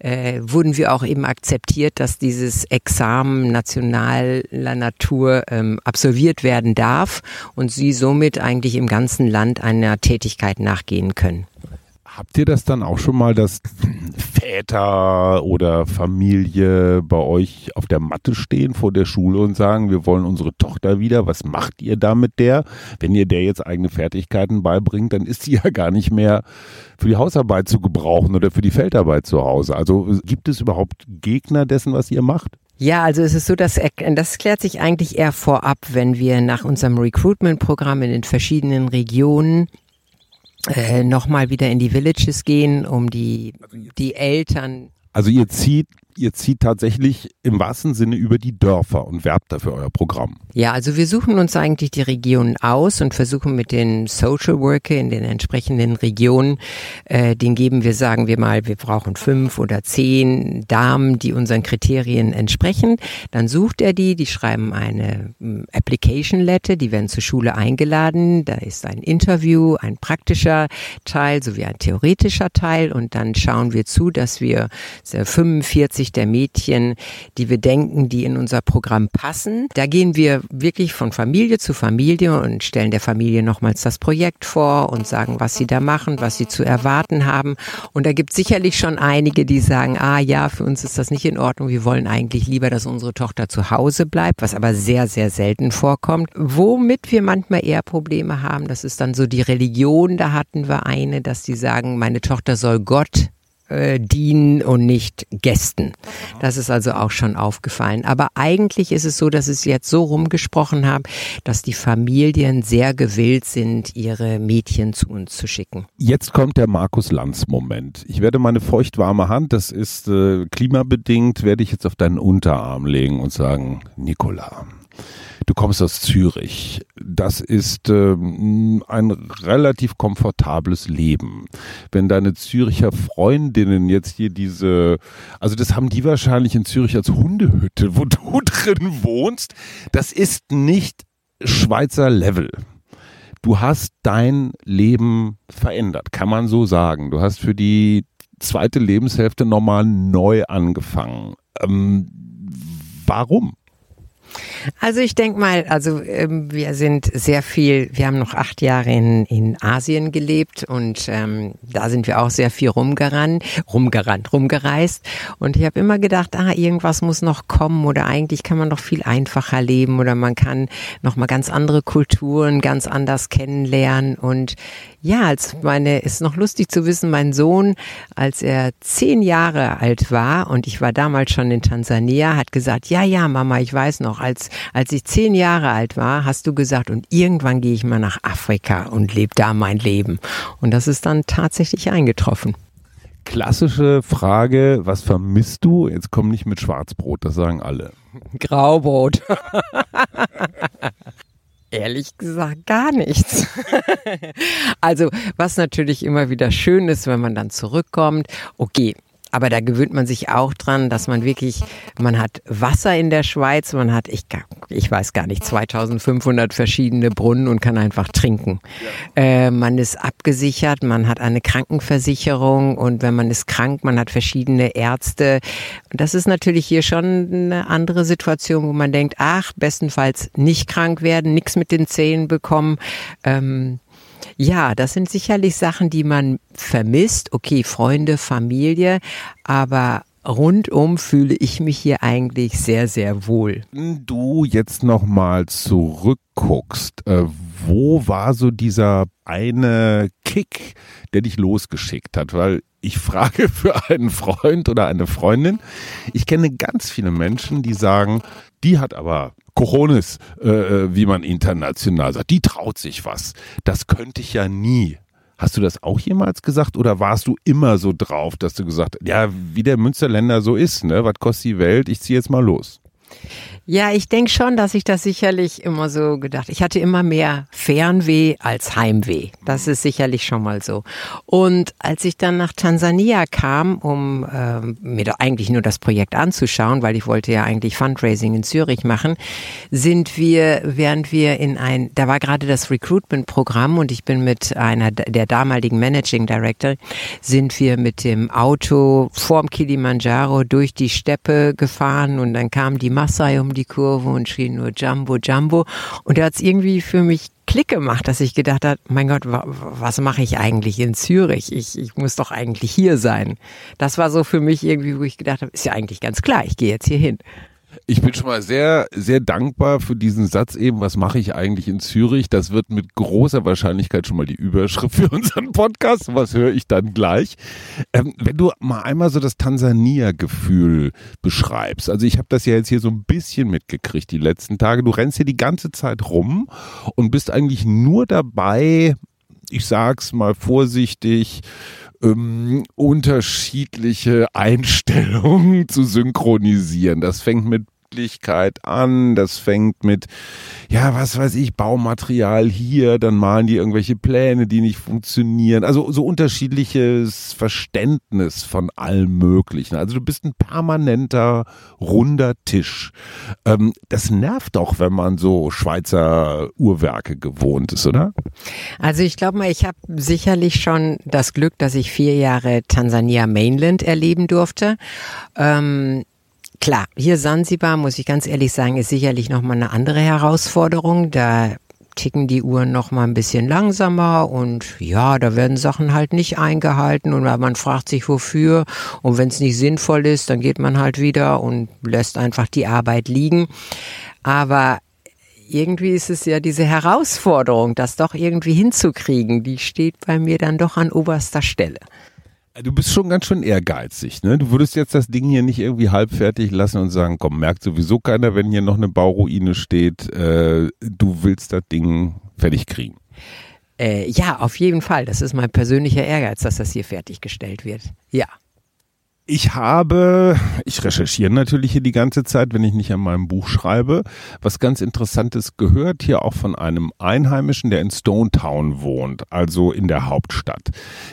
äh, wurden wir auch eben akzeptiert, dass dieses Examen nationaler Natur ähm, absolviert werden darf und sie somit eigentlich im ganzen Land einer Tätigkeit nachgehen können. Habt ihr das dann auch schon mal, dass Väter oder Familie bei euch auf der Matte stehen vor der Schule und sagen, wir wollen unsere Tochter wieder, was macht ihr da mit der? Wenn ihr der jetzt eigene Fertigkeiten beibringt, dann ist sie ja gar nicht mehr für die Hausarbeit zu gebrauchen oder für die Feldarbeit zu Hause. Also gibt es überhaupt Gegner dessen, was ihr macht? Ja, also es ist so, dass das klärt sich eigentlich eher vorab, wenn wir nach unserem Recruitment-Programm in den verschiedenen Regionen äh, nochmal wieder in die Villages gehen, um die, die Eltern. Also ihr zieht ihr zieht tatsächlich im wahrsten Sinne über die Dörfer und werbt dafür euer Programm. Ja, also wir suchen uns eigentlich die Regionen aus und versuchen mit den Social Worker in den entsprechenden Regionen, äh, den geben wir, sagen wir mal, wir brauchen fünf oder zehn Damen, die unseren Kriterien entsprechen. Dann sucht er die, die schreiben eine hm, Application Letter, die werden zur Schule eingeladen. Da ist ein Interview, ein praktischer Teil sowie ein theoretischer Teil und dann schauen wir zu, dass wir 45 Sicht der Mädchen, die wir denken, die in unser Programm passen. Da gehen wir wirklich von Familie zu Familie und stellen der Familie nochmals das Projekt vor und sagen, was sie da machen, was sie zu erwarten haben. Und da gibt es sicherlich schon einige, die sagen, ah ja, für uns ist das nicht in Ordnung. Wir wollen eigentlich lieber, dass unsere Tochter zu Hause bleibt, was aber sehr, sehr selten vorkommt. Womit wir manchmal eher Probleme haben, das ist dann so die Religion. Da hatten wir eine, dass die sagen, meine Tochter soll Gott äh, dienen und nicht Gästen. Das ist also auch schon aufgefallen. Aber eigentlich ist es so, dass es jetzt so rumgesprochen habe, dass die Familien sehr gewillt sind, ihre Mädchen zu uns zu schicken. Jetzt kommt der Markus Lanz Moment. Ich werde meine feuchtwarme Hand, das ist äh, klimabedingt, werde ich jetzt auf deinen Unterarm legen und sagen, Nikola, Du kommst aus Zürich. Das ist ähm, ein relativ komfortables Leben. Wenn deine Züricher Freundinnen jetzt hier diese, also das haben die wahrscheinlich in Zürich als Hundehütte, wo du drin wohnst. Das ist nicht Schweizer Level. Du hast dein Leben verändert, kann man so sagen. Du hast für die zweite Lebenshälfte nochmal neu angefangen. Ähm, warum? Also ich denke mal, also ähm, wir sind sehr viel, wir haben noch acht Jahre in, in Asien gelebt und ähm, da sind wir auch sehr viel rumgerannt, rumgerannt, rumgereist. Und ich habe immer gedacht, ah, irgendwas muss noch kommen oder eigentlich kann man noch viel einfacher leben oder man kann noch mal ganz andere Kulturen ganz anders kennenlernen. Und ja, als meine, ist noch lustig zu wissen, mein Sohn, als er zehn Jahre alt war und ich war damals schon in Tansania, hat gesagt, ja, ja, Mama, ich weiß noch, als, als ich zehn Jahre alt war, hast du gesagt, und irgendwann gehe ich mal nach Afrika und lebe da mein Leben. Und das ist dann tatsächlich eingetroffen. Klassische Frage, was vermisst du? Jetzt komm nicht mit Schwarzbrot, das sagen alle. Graubrot. Ehrlich gesagt gar nichts. also was natürlich immer wieder schön ist, wenn man dann zurückkommt. Okay, aber da gewöhnt man sich auch dran, dass man wirklich, man hat Wasser in der Schweiz, man hat, ich, ich weiß gar nicht, 2500 verschiedene Brunnen und kann einfach trinken. Äh, man ist abgesichert, man hat eine Krankenversicherung und wenn man ist krank, man hat verschiedene Ärzte. Das ist natürlich hier schon eine andere Situation, wo man denkt, ach, bestenfalls nicht krank werden, nichts mit den Zähnen bekommen. Ähm, ja, das sind sicherlich Sachen, die man vermisst. Okay, Freunde, Familie, aber rundum fühle ich mich hier eigentlich sehr, sehr wohl. Wenn du jetzt nochmal zurückguckst, äh, wo war so dieser eine Kick, der dich losgeschickt hat? Weil ich frage für einen Freund oder eine Freundin. Ich kenne ganz viele Menschen, die sagen, die hat aber Cojones, äh, äh, wie man international sagt. Die traut sich was. Das könnte ich ja nie. Hast du das auch jemals gesagt oder warst du immer so drauf, dass du gesagt hast, ja, wie der Münsterländer so ist, ne? Was kostet die Welt? Ich ziehe jetzt mal los. Ja, ich denke schon, dass ich das sicherlich immer so gedacht. Ich hatte immer mehr Fernweh als Heimweh. Das ist sicherlich schon mal so. Und als ich dann nach Tansania kam, um äh, mir doch eigentlich nur das Projekt anzuschauen, weil ich wollte ja eigentlich Fundraising in Zürich machen, sind wir, während wir in ein, da war gerade das Recruitment-Programm und ich bin mit einer der damaligen Managing Director, sind wir mit dem Auto vorm Kilimanjaro durch die Steppe gefahren und dann kam die Maasai um die Kurve und schrie nur Jumbo, Jumbo. Und da hat es irgendwie für mich Klick gemacht, dass ich gedacht habe, mein Gott, was mache ich eigentlich in Zürich? Ich, ich muss doch eigentlich hier sein. Das war so für mich irgendwie, wo ich gedacht habe, ist ja eigentlich ganz klar, ich gehe jetzt hier hin. Ich bin schon mal sehr, sehr dankbar für diesen Satz eben, was mache ich eigentlich in Zürich? Das wird mit großer Wahrscheinlichkeit schon mal die Überschrift für unseren Podcast. Was höre ich dann gleich? Ähm, wenn du mal einmal so das Tansania-Gefühl beschreibst. Also ich habe das ja jetzt hier so ein bisschen mitgekriegt die letzten Tage. Du rennst hier die ganze Zeit rum und bist eigentlich nur dabei, ich sag's mal vorsichtig, ähm, unterschiedliche Einstellungen zu synchronisieren. Das fängt mit Möglichkeit an. Das fängt mit, ja, was weiß ich, Baumaterial hier, dann malen die irgendwelche Pläne, die nicht funktionieren. Also so unterschiedliches Verständnis von allem Möglichen. Also du bist ein permanenter runder Tisch. Ähm, das nervt doch, wenn man so Schweizer Uhrwerke gewohnt ist, oder? Also ich glaube mal, ich habe sicherlich schon das Glück, dass ich vier Jahre Tansania Mainland erleben durfte. Ähm, Klar, hier Sansibar, muss ich ganz ehrlich sagen, ist sicherlich nochmal eine andere Herausforderung. Da ticken die Uhren noch mal ein bisschen langsamer und ja, da werden Sachen halt nicht eingehalten und man fragt sich wofür und wenn es nicht sinnvoll ist, dann geht man halt wieder und lässt einfach die Arbeit liegen. Aber irgendwie ist es ja diese Herausforderung, das doch irgendwie hinzukriegen, die steht bei mir dann doch an oberster Stelle. Du bist schon ganz schön ehrgeizig, ne? Du würdest jetzt das Ding hier nicht irgendwie halbfertig lassen und sagen, komm, merkt sowieso keiner, wenn hier noch eine Bauruine steht, äh, du willst das Ding fertig kriegen. Äh, ja, auf jeden Fall. Das ist mein persönlicher Ehrgeiz, dass das hier fertiggestellt wird. Ja. Ich habe, ich recherchiere natürlich hier die ganze Zeit, wenn ich nicht an meinem Buch schreibe, was ganz Interessantes gehört, hier auch von einem Einheimischen, der in Stone Town wohnt, also in der Hauptstadt.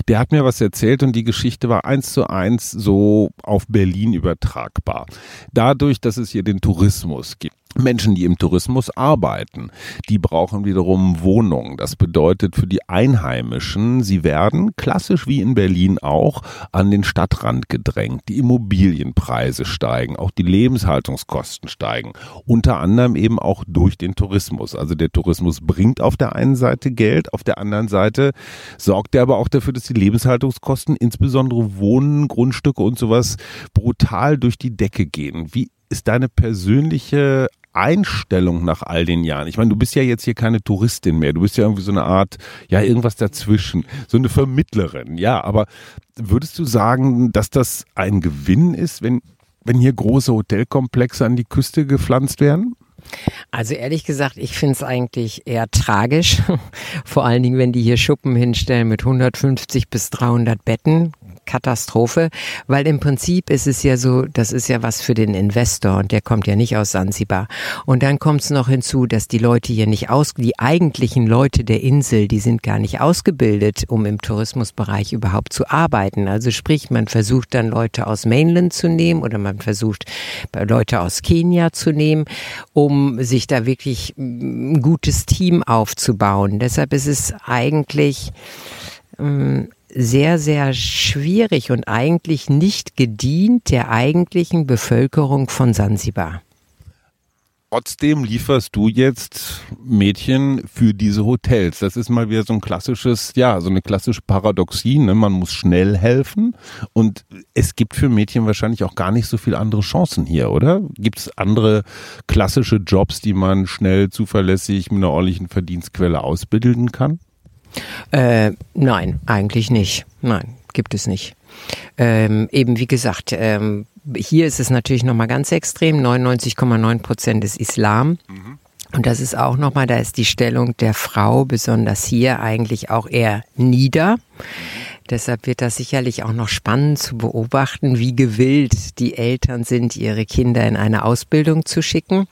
Der hat mir was erzählt und die Geschichte war eins zu eins so auf Berlin übertragbar. Dadurch, dass es hier den Tourismus gibt Menschen, die im Tourismus arbeiten, die brauchen wiederum Wohnungen. Das bedeutet für die Einheimischen, sie werden klassisch wie in Berlin auch an den Stadtrand gedrängt. Die Immobilienpreise steigen, auch die Lebenshaltungskosten steigen. Unter anderem eben auch durch den Tourismus. Also der Tourismus bringt auf der einen Seite Geld, auf der anderen Seite sorgt er aber auch dafür, dass die Lebenshaltungskosten, insbesondere Wohnen, Grundstücke und sowas, brutal durch die Decke gehen. Wie ist deine persönliche Einstellung nach all den Jahren? Ich meine, du bist ja jetzt hier keine Touristin mehr. Du bist ja irgendwie so eine Art, ja, irgendwas dazwischen. So eine Vermittlerin. Ja, aber würdest du sagen, dass das ein Gewinn ist, wenn, wenn hier große Hotelkomplexe an die Küste gepflanzt werden? Also ehrlich gesagt, ich finde es eigentlich eher tragisch. Vor allen Dingen, wenn die hier Schuppen hinstellen mit 150 bis 300 Betten. Katastrophe, weil im Prinzip ist es ja so, das ist ja was für den Investor und der kommt ja nicht aus Sansibar. Und dann kommt es noch hinzu, dass die Leute hier nicht aus, die eigentlichen Leute der Insel, die sind gar nicht ausgebildet, um im Tourismusbereich überhaupt zu arbeiten. Also sprich, man versucht dann Leute aus Mainland zu nehmen oder man versucht Leute aus Kenia zu nehmen, um sich da wirklich ein gutes Team aufzubauen. Deshalb ist es eigentlich sehr, sehr schwierig und eigentlich nicht gedient der eigentlichen Bevölkerung von Sansibar. trotzdem lieferst du jetzt Mädchen für diese Hotels. Das ist mal wieder so ein klassisches, ja, so eine klassische Paradoxie. Ne? Man muss schnell helfen und es gibt für Mädchen wahrscheinlich auch gar nicht so viele andere Chancen hier, oder? Gibt es andere klassische Jobs, die man schnell, zuverlässig mit einer ordentlichen Verdienstquelle ausbilden kann? Äh, nein, eigentlich nicht. Nein, gibt es nicht. Ähm, eben wie gesagt, ähm, hier ist es natürlich nochmal ganz extrem. 99,9 Prozent ist Islam. Mhm. Und das ist auch nochmal, da ist die Stellung der Frau, besonders hier, eigentlich auch eher nieder. Deshalb wird das sicherlich auch noch spannend zu beobachten, wie gewillt die Eltern sind, ihre Kinder in eine Ausbildung zu schicken.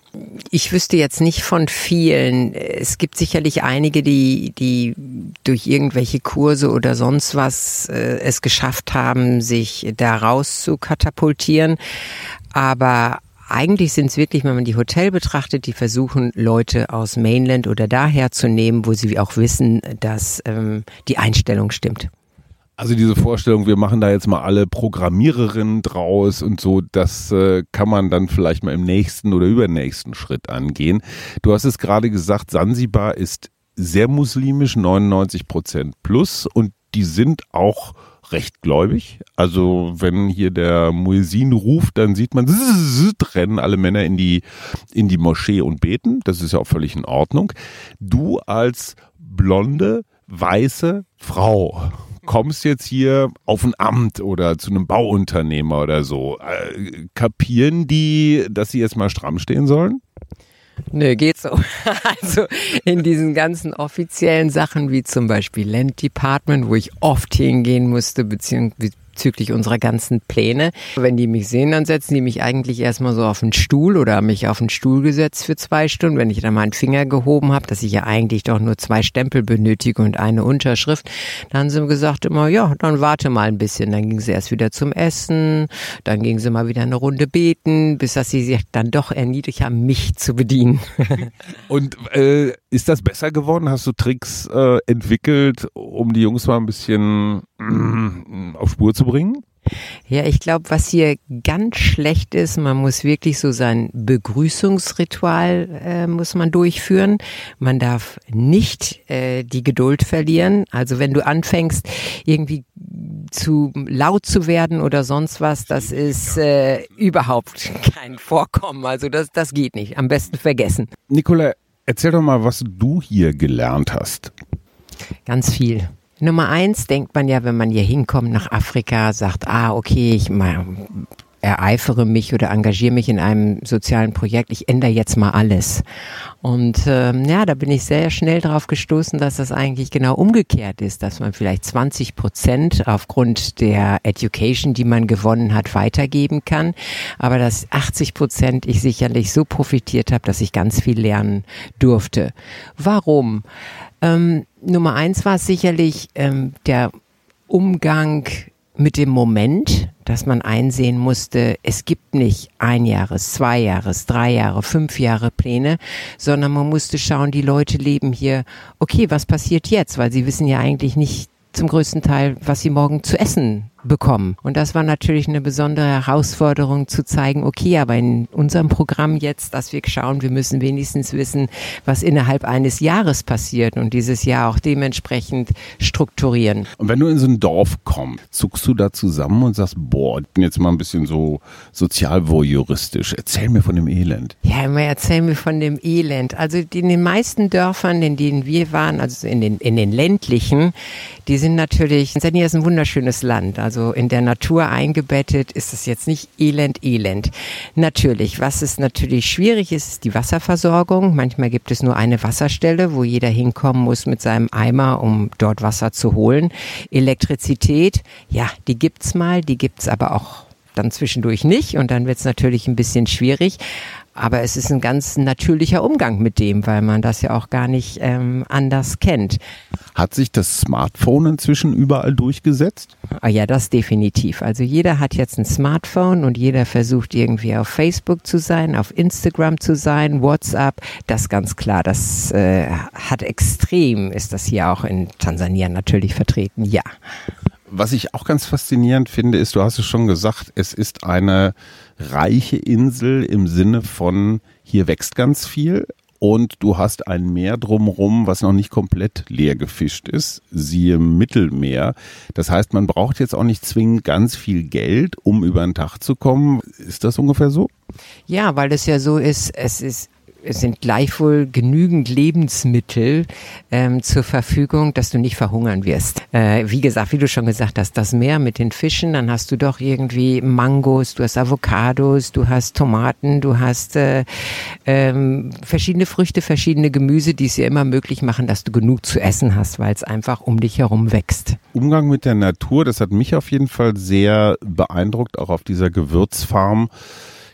Ich wüsste jetzt nicht von vielen. Es gibt sicherlich einige, die, die durch irgendwelche Kurse oder sonst was äh, es geschafft haben, sich da raus zu katapultieren. Aber eigentlich sind es wirklich, wenn man die Hotel betrachtet, die versuchen, Leute aus Mainland oder daher zu nehmen, wo sie auch wissen, dass ähm, die Einstellung stimmt. Also diese Vorstellung, wir machen da jetzt mal alle Programmiererinnen draus und so, das äh, kann man dann vielleicht mal im nächsten oder übernächsten Schritt angehen. Du hast es gerade gesagt, Sansibar ist sehr muslimisch, 99 Prozent plus und die sind auch recht gläubig. Also wenn hier der Muezzin ruft, dann sieht man, rennen alle Männer in die, in die Moschee und beten. Das ist ja auch völlig in Ordnung. Du als blonde, weiße Frau, kommst jetzt hier auf ein Amt oder zu einem Bauunternehmer oder so, äh, kapieren die, dass sie jetzt mal stramm stehen sollen? Nö, geht so. Also in diesen ganzen offiziellen Sachen wie zum Beispiel Land Department, wo ich oft hingehen musste, beziehungsweise bezüglich unserer ganzen Pläne. Wenn die mich sehen, dann setzen die mich eigentlich erstmal so auf den Stuhl oder mich auf den Stuhl gesetzt für zwei Stunden. Wenn ich dann meinen Finger gehoben habe, dass ich ja eigentlich doch nur zwei Stempel benötige und eine Unterschrift, dann haben sie gesagt immer, ja, dann warte mal ein bisschen. Dann ging sie erst wieder zum Essen, dann ging sie mal wieder eine Runde beten, bis dass sie sich dann doch erniedrigt haben, mich zu bedienen. und äh, ist das besser geworden? Hast du Tricks äh, entwickelt, um die Jungs mal ein bisschen äh, auf Spur zu bringen? Ja, ich glaube, was hier ganz schlecht ist, man muss wirklich so sein Begrüßungsritual äh, muss man durchführen. Man darf nicht äh, die Geduld verlieren. Also wenn du anfängst, irgendwie zu laut zu werden oder sonst was, das ist äh, überhaupt kein Vorkommen. Also das, das geht nicht. Am besten vergessen. Nicola, erzähl doch mal, was du hier gelernt hast. Ganz viel. Nummer eins denkt man ja, wenn man hier hinkommt nach Afrika, sagt, ah, okay, ich ereifere mich oder engagiere mich in einem sozialen Projekt, ich ändere jetzt mal alles. Und ähm, ja, da bin ich sehr schnell darauf gestoßen, dass das eigentlich genau umgekehrt ist, dass man vielleicht 20 Prozent aufgrund der Education, die man gewonnen hat, weitergeben kann, aber dass 80 Prozent ich sicherlich so profitiert habe, dass ich ganz viel lernen durfte. Warum? Ähm, Nummer eins war sicherlich ähm, der Umgang mit dem Moment, dass man einsehen musste, es gibt nicht ein Jahres, zwei Jahres, drei Jahre, fünf Jahre Pläne, sondern man musste schauen, die Leute leben hier, okay, was passiert jetzt? Weil sie wissen ja eigentlich nicht zum größten Teil, was sie morgen zu essen bekommen. Und das war natürlich eine besondere Herausforderung zu zeigen, okay, aber in unserem Programm jetzt, dass wir schauen, wir müssen wenigstens wissen, was innerhalb eines Jahres passiert und dieses Jahr auch dementsprechend strukturieren. Und wenn du in so ein Dorf kommst, zuckst du da zusammen und sagst, boah, ich bin jetzt mal ein bisschen so sozialvoyeuristisch. Erzähl mir von dem Elend. Ja, immer erzähl mir von dem Elend. Also in den meisten Dörfern, in denen wir waren, also in den, in den ländlichen, die sind natürlich, Tanzania ist ein wunderschönes Land. Also also in der Natur eingebettet, ist es jetzt nicht elend, elend. Natürlich, was ist natürlich schwierig ist, ist die Wasserversorgung. Manchmal gibt es nur eine Wasserstelle, wo jeder hinkommen muss mit seinem Eimer, um dort Wasser zu holen. Elektrizität, ja, die gibt's mal, die gibt's aber auch dann zwischendurch nicht und dann wird's natürlich ein bisschen schwierig. Aber es ist ein ganz natürlicher Umgang mit dem, weil man das ja auch gar nicht ähm, anders kennt. Hat sich das Smartphone inzwischen überall durchgesetzt? Ah ja, das definitiv. Also jeder hat jetzt ein Smartphone und jeder versucht irgendwie auf Facebook zu sein, auf Instagram zu sein, WhatsApp. Das ganz klar. Das äh, hat extrem, ist das hier auch in Tansania natürlich vertreten. Ja. Was ich auch ganz faszinierend finde, ist, du hast es schon gesagt, es ist eine reiche Insel im Sinne von Hier wächst ganz viel und du hast ein Meer drumherum, was noch nicht komplett leer gefischt ist, siehe Mittelmeer. Das heißt, man braucht jetzt auch nicht zwingend ganz viel Geld, um über den Tag zu kommen. Ist das ungefähr so? Ja, weil es ja so ist, es ist sind gleichwohl genügend Lebensmittel ähm, zur Verfügung, dass du nicht verhungern wirst. Äh, wie gesagt, wie du schon gesagt hast, das Meer mit den Fischen, dann hast du doch irgendwie Mangos, du hast Avocados, du hast Tomaten, du hast äh, ähm, verschiedene Früchte, verschiedene Gemüse, die es ja immer möglich machen, dass du genug zu essen hast, weil es einfach um dich herum wächst. Umgang mit der Natur, das hat mich auf jeden Fall sehr beeindruckt, auch auf dieser Gewürzfarm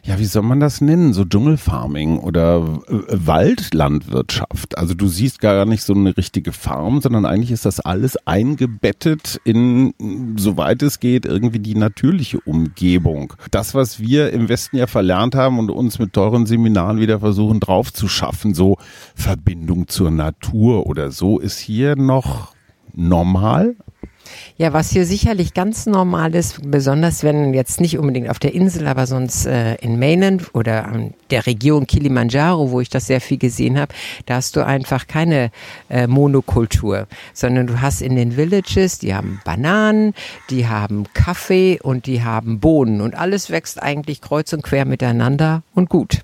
ja, wie soll man das nennen? So Dschungelfarming oder äh, Waldlandwirtschaft. Also du siehst gar nicht so eine richtige Farm, sondern eigentlich ist das alles eingebettet in, soweit es geht, irgendwie die natürliche Umgebung. Das, was wir im Westen ja verlernt haben und uns mit teuren Seminaren wieder versuchen drauf zu schaffen, so Verbindung zur Natur oder so, ist hier noch normal, ja, was hier sicherlich ganz normal ist, besonders wenn jetzt nicht unbedingt auf der Insel, aber sonst äh, in Mainland oder an der Region Kilimanjaro, wo ich das sehr viel gesehen habe, da hast du einfach keine äh, Monokultur, sondern du hast in den Villages, die haben Bananen, die haben Kaffee und die haben Bohnen und alles wächst eigentlich kreuz und quer miteinander und gut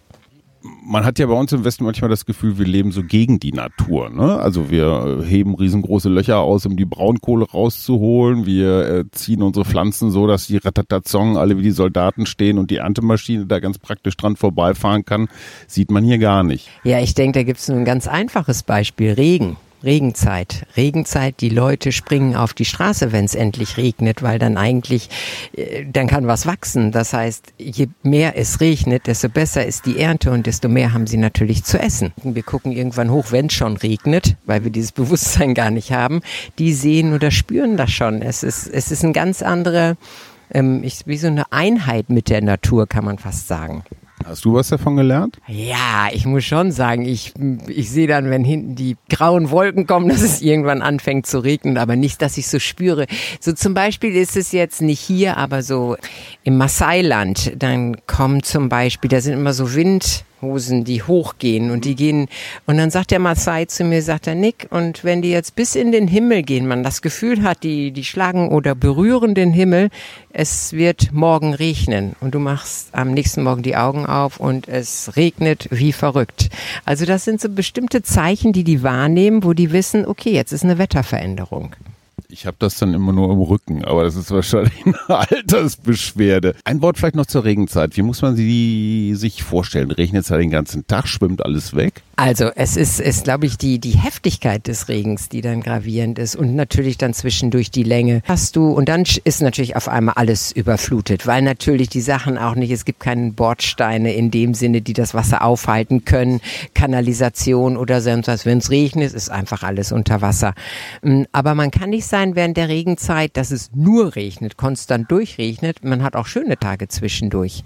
man hat ja bei uns im Westen manchmal das Gefühl, wir leben so gegen die Natur. Ne? Also wir heben riesengroße Löcher aus, um die Braunkohle rauszuholen. Wir äh, ziehen unsere Pflanzen so, dass die Ratatazong alle wie die Soldaten stehen und die Erntemaschine da ganz praktisch dran vorbeifahren kann. Sieht man hier gar nicht. Ja, ich denke, da gibt es ein ganz einfaches Beispiel. Regen. Regenzeit. Regenzeit, die Leute springen auf die Straße, wenn es endlich regnet, weil dann eigentlich, äh, dann kann was wachsen. Das heißt, je mehr es regnet, desto besser ist die Ernte und desto mehr haben sie natürlich zu essen. Wir gucken irgendwann hoch, wenn es schon regnet, weil wir dieses Bewusstsein gar nicht haben. Die sehen oder spüren das schon. Es ist, es ist ein ganz anderer, ähm, ich, wie so eine Einheit mit der Natur, kann man fast sagen. Hast du was davon gelernt? Ja, ich muss schon sagen, ich, ich sehe dann, wenn hinten die grauen Wolken kommen, dass es irgendwann anfängt zu regnen, aber nicht, dass ich so spüre. So zum Beispiel ist es jetzt nicht hier, aber so im Maasai-Land, dann kommen zum Beispiel, da sind immer so Wind, Hosen, die hochgehen und die gehen. Und dann sagt der Maasai zu mir, sagt er, Nick, und wenn die jetzt bis in den Himmel gehen, man das Gefühl hat, die, die schlagen oder berühren den Himmel, es wird morgen regnen. Und du machst am nächsten Morgen die Augen auf und es regnet wie verrückt. Also das sind so bestimmte Zeichen, die die wahrnehmen, wo die wissen, okay, jetzt ist eine Wetterveränderung. Ich habe das dann immer nur im Rücken, aber das ist wahrscheinlich eine Altersbeschwerde. Ein Wort vielleicht noch zur Regenzeit. Wie muss man sie sich vorstellen? Regnet es ja den ganzen Tag, schwimmt alles weg? Also es ist, ist glaube ich, die, die Heftigkeit des Regens, die dann gravierend ist und natürlich dann zwischendurch die Länge. Hast du, und dann ist natürlich auf einmal alles überflutet, weil natürlich die Sachen auch nicht, es gibt keine Bordsteine in dem Sinne, die das Wasser aufhalten können, Kanalisation oder sonst was. Wenn es regnet, ist einfach alles unter Wasser. Mm, aber man kann nicht sein während der Regenzeit, dass es nur regnet, konstant durchregnet. Man hat auch schöne Tage zwischendurch.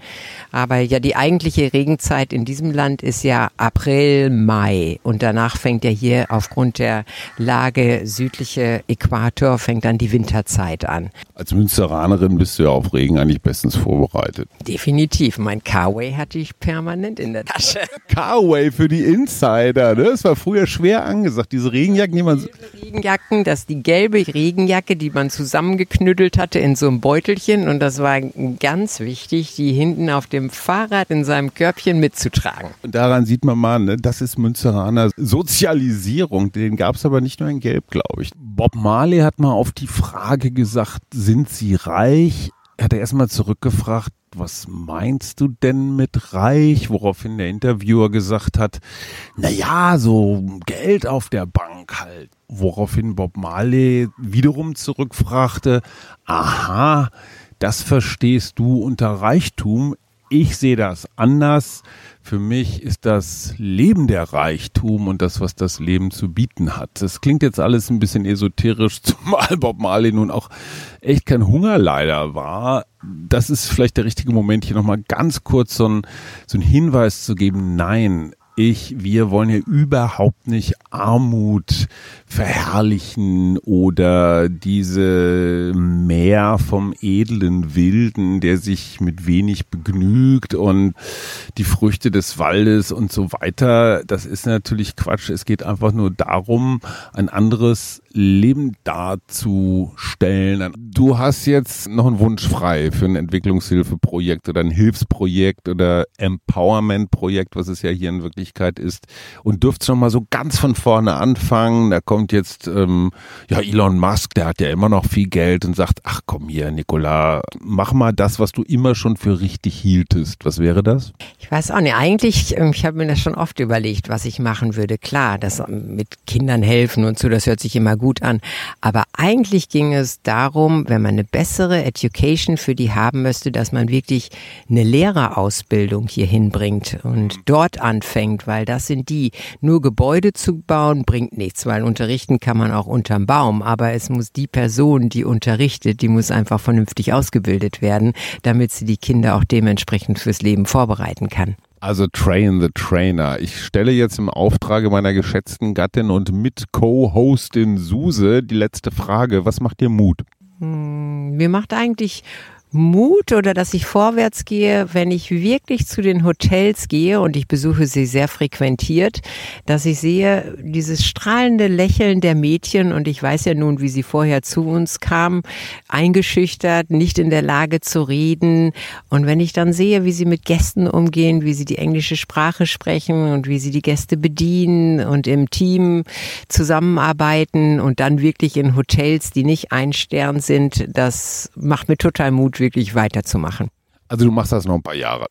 Aber ja, die eigentliche Regenzeit in diesem Land ist ja April, Mai. Und danach fängt ja hier aufgrund der Lage südliche Äquator, fängt dann die Winterzeit an. Als Münsteranerin bist du ja auf Regen eigentlich bestens vorbereitet. Definitiv. Mein Carway hatte ich permanent in der Tasche. Carway für die Insider, ne? Das war früher schwer angesagt. Diese Regenjacken, die man... Regenjacken, das die gelbe Regenjacke, die man zusammengeknüttelt hatte in so einem Beutelchen. Und das war ganz wichtig, die hinten auf dem Fahrrad in seinem Körbchen mitzutragen. Und daran sieht man mal, ne? das ist ist Münzeraner Sozialisierung. Den gab es aber nicht nur in Gelb, glaube ich. Bob Marley hat mal auf die Frage gesagt, sind Sie reich? Er hat erstmal zurückgefragt, was meinst du denn mit reich? Woraufhin der Interviewer gesagt hat, na ja, so Geld auf der Bank halt. Woraufhin Bob Marley wiederum zurückfragte, aha, das verstehst du unter Reichtum. Ich sehe das anders. Für mich ist das Leben der Reichtum und das, was das Leben zu bieten hat. Das klingt jetzt alles ein bisschen esoterisch, zumal Bob Marley nun auch echt kein Hungerleider war. Das ist vielleicht der richtige Moment, hier nochmal ganz kurz so ein, so ein Hinweis zu geben. Nein, ich, wir wollen ja überhaupt nicht Armut verherrlichen oder diese Meer vom edlen Wilden, der sich mit wenig begnügt und die Früchte des Waldes und so weiter. Das ist natürlich Quatsch. Es geht einfach nur darum, ein anderes Leben darzustellen. Du hast jetzt noch einen Wunsch frei für ein Entwicklungshilfeprojekt oder ein Hilfsprojekt oder Empowerment-Projekt, was es ja hier in Wirklichkeit ist, und dürft schon mal so ganz von vorne anfangen. Da kommt jetzt ähm, ja Elon Musk, der hat ja immer noch viel Geld und sagt, ach komm hier, Nicola, mach mal das, was du immer schon für richtig hieltest. Was wäre das? Ich weiß auch nicht. Eigentlich, ähm, ich habe mir das schon oft überlegt, was ich machen würde. Klar, das mit Kindern helfen und so, das hört sich immer gut an. Aber eigentlich ging es darum, wenn man eine bessere Education für die haben müsste, dass man wirklich eine Lehrerausbildung hier hinbringt und dort anfängt, weil das sind die. Nur Gebäude zu bauen bringt nichts, weil unterrichten kann man auch unterm Baum. Aber es muss die Person, die unterrichtet, die muss einfach vernünftig ausgebildet werden, damit sie die Kinder auch dementsprechend fürs Leben vorbereiten kann. Also Train the Trainer. Ich stelle jetzt im Auftrage meiner geschätzten Gattin und Mit-Co-Hostin Suse die letzte Frage. Was macht dir Mut? Hm, mir macht eigentlich Mut oder dass ich vorwärts gehe, wenn ich wirklich zu den Hotels gehe und ich besuche sie sehr frequentiert, dass ich sehe dieses strahlende Lächeln der Mädchen und ich weiß ja nun, wie sie vorher zu uns kamen, eingeschüchtert, nicht in der Lage zu reden. Und wenn ich dann sehe, wie sie mit Gästen umgehen, wie sie die englische Sprache sprechen und wie sie die Gäste bedienen und im Team zusammenarbeiten und dann wirklich in Hotels, die nicht ein Stern sind, das macht mir total Mut wirklich weiterzumachen. Also du machst das noch ein paar Jahre.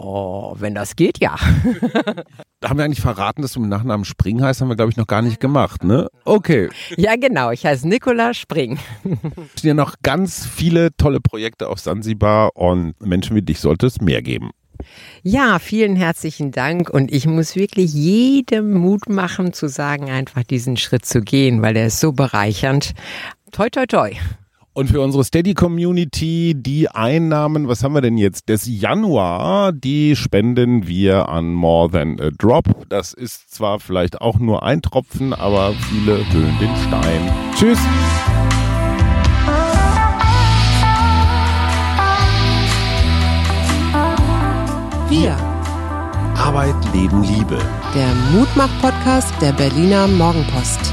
Oh, wenn das geht, ja. haben wir eigentlich verraten, dass du mit Nachnamen Spring heißt? Haben wir, glaube ich, noch gar nicht gemacht, ne? Okay. Ja, genau. Ich heiße Nicola Spring. Es sind ja noch ganz viele tolle Projekte auf Sansibar und Menschen wie dich sollte es mehr geben. Ja, vielen herzlichen Dank und ich muss wirklich jedem Mut machen zu sagen, einfach diesen Schritt zu gehen, weil der ist so bereichernd. Toi, toi, toi. Und für unsere Steady-Community, die Einnahmen, was haben wir denn jetzt, des Januar, die spenden wir an More Than a Drop. Das ist zwar vielleicht auch nur ein Tropfen, aber viele höhlen den Stein. Tschüss! Wir. Arbeit, Leben, Liebe. Der Mutmach-Podcast der Berliner Morgenpost.